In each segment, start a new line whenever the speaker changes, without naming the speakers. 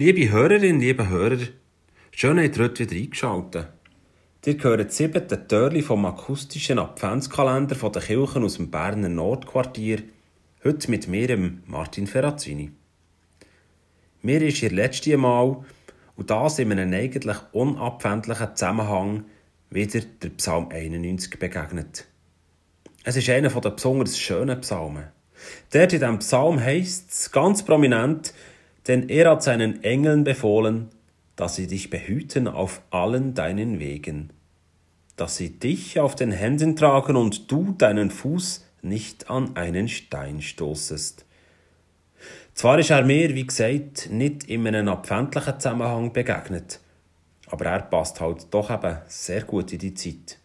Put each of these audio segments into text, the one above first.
Liebe Hörerinnen, liebe Hörer, schön, habt ihr heute wieder eingeschaltet. Ihr gehört siebte Türli vom akustischen Adventskalender von den Kirchen aus dem Berner Nordquartier, heute mit mir, Martin Ferrazzini. Mir ist ihr letztes Mal, und das in einem eigentlich unabwendlichen Zusammenhang, wieder der Psalm 91 begegnet. Es ist einer der besonders schönen Psalmen. Dort in diesem Psalm heißt es ganz prominent, denn er hat seinen Engeln befohlen, dass sie dich behüten auf allen deinen Wegen, dass sie dich auf den Händen tragen und du deinen Fuß nicht an einen Stein stoßest. Zwar ist er mir, wie gesagt, nicht in einem abwendlichen Zusammenhang begegnet, aber er passt halt doch eben sehr gut in die Zeit.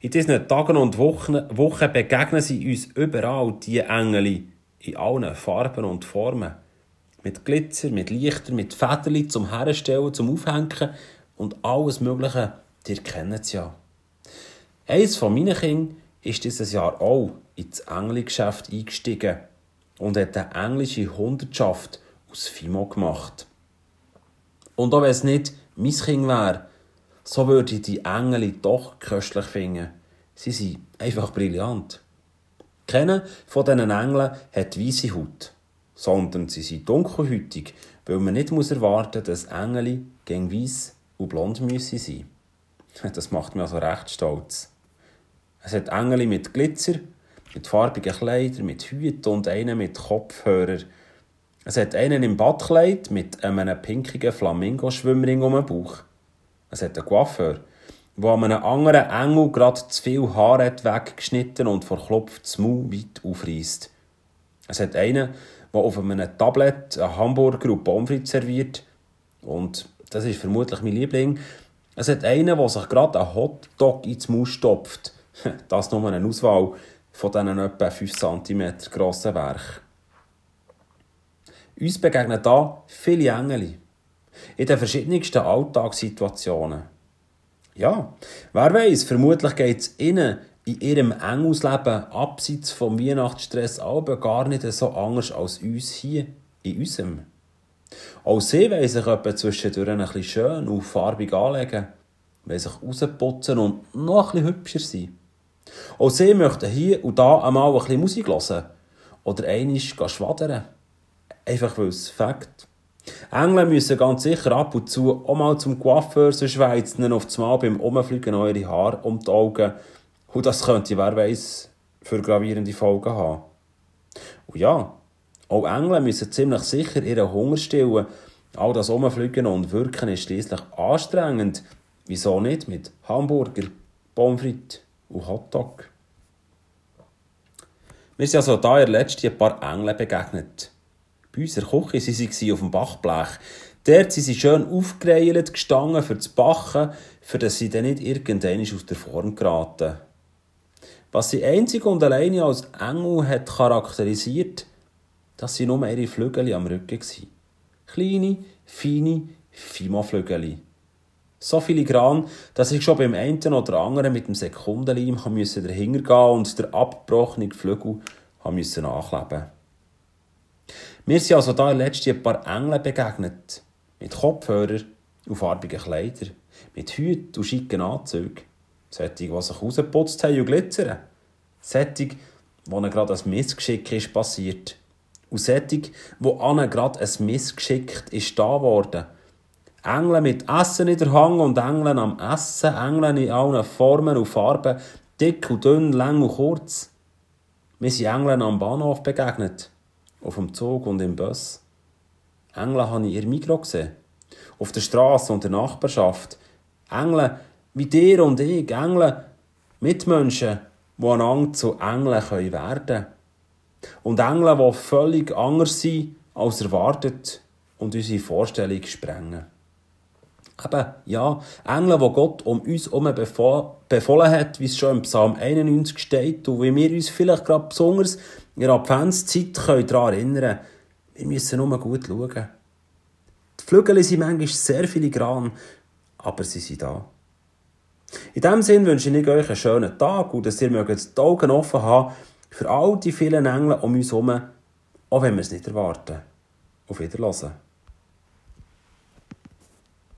In diesen Tagen und Wochen, Wochen begegnen sie uns überall, die Engel, in allen Farben und Formen. Mit Glitzer, mit Lichter, mit Federli zum Herstellen, zum Aufhängen und alles Mögliche, ihr kennt es ja. Eins von meinen Kindern ist dieses Jahr auch ins Engelgeschäft eingestiegen und hat eine englische Hundertschaft aus Fimo gemacht. Und auch wenn es nicht mein Kind wäre, so würde ich die Engel doch köstlich finden. Sie sind einfach brillant. Keiner von diesen Engeln hat weiße Haut sondern sie sind dunkelhütig, weil man nicht muss erwarten muss, dass Engel gegen weiss und blond müssen sein. Das macht mich also recht stolz. Es hat Engel mit Glitzer, mit farbigen Kleidern, mit Hüten und einen mit Kopfhörer. Es hat einen im Badkleid mit einem pinkigen Flamingo-Schwimmring um den Bauch. Es hat einen Coiffeur, der an einem anderen Engel gerade zu viel Haar hat weggeschnitten und vor Klopf das Maul weit aufreißt. Es hat einen, der auf einem Tablet einen Hamburger und Pommes serviert. Und das ist vermutlich mein Liebling. Es hat einen, der sich gerade einen Hotdog ins Maul stopft. Das nur eine Auswahl von diesen etwa 5 cm grossen Werk. Uns begegnen da viele Engel. In den verschiedensten Alltagssituationen. Ja, wer weiß, vermutlich geht es ihnen in ihrem Engelsleben abseits vom Weihnachtsstress aber gar nicht so anders als uns hier in unserem. Auch sie wollen sich etwa zwischendurch ein bisschen schön und farbig anlegen, wollen sich rausputzen und noch ein hübscher sein. Auch sie möchten hier und da einmal ein bisschen Musik hören oder einisch schwadern. Einfach weil es Fakt. Engel müssen ganz sicher ab und zu auch mal zum Coiffeur so schweizen, auf das Mal beim Umfliegen eure Haare um die Augen und das könnte, wer weiß, für gravierende Folgen haben. Und ja, auch Engel müssen ziemlich sicher ihren Hunger stillen. All das Umfliegen und Wirken ist schließlich anstrengend. Wieso nicht mit Hamburger, Pommes und Hotdog? Wir sind also da in ein paar Engel begegnet. Bei unserer Küche waren sie auf dem Bachblech. Dort sind sie schön aufgereilt gestanden für das Bachen, für dass sie dann nicht irgendwann aus der Form geraten. Was sie einzig und alleine als Engel hat charakterisiert, dass sie nur ihre Flügel am Rücken waren. Kleine, feine Fima-Flügel. So filigran, dass ich schon beim einen oder anderen mit dem Sekundenleim dahinter gehen und der abgebrochene Flügel musste ankleben. Wir sind also da letztens ein paar Engeln begegnet. Mit Kopfhörern und farbigen Kleidern. Mit Hüten und schicken Anzügen. Solche, die sich rausgeputzt haben und glitzern. Solche, ihnen gerade ein Missgeschick ist passiert. Und solche, wo ihnen gerade ein Missgeschick ist da worden. Engel mit Essen in der Hand und Engel am Essen, Engel in allen Formen und Farben, dick und dünn, lang und kurz. Wir sind Engeln am Bahnhof begegnet, auf dem Zug und im Bus. Engel habe ich in Mikro gesehen, auf der Straße und der Nachbarschaft. Engel wie dir und ich, Engel, Mitmenschen, die einander zu Engeln werden können. Und Engel, die völlig anders sind als erwartet und unsere Vorstellung sprengen. Eben, ja, Engel, die Gott um uns herum befohlen hat, wie es schon im Psalm 91 steht und wie wir uns vielleicht gerade besonders in der Adventszeit daran erinnern können. Wir müssen nur gut schauen. Die Flügel sind manchmal sehr filigran, aber sie sind da. In diesem Sinne wünsche ich euch einen schönen Tag und dass ihr die Augen offen haben für all die vielen Engel um uns herum, auch wenn wir es nicht erwarten. Auf Wiedersehen.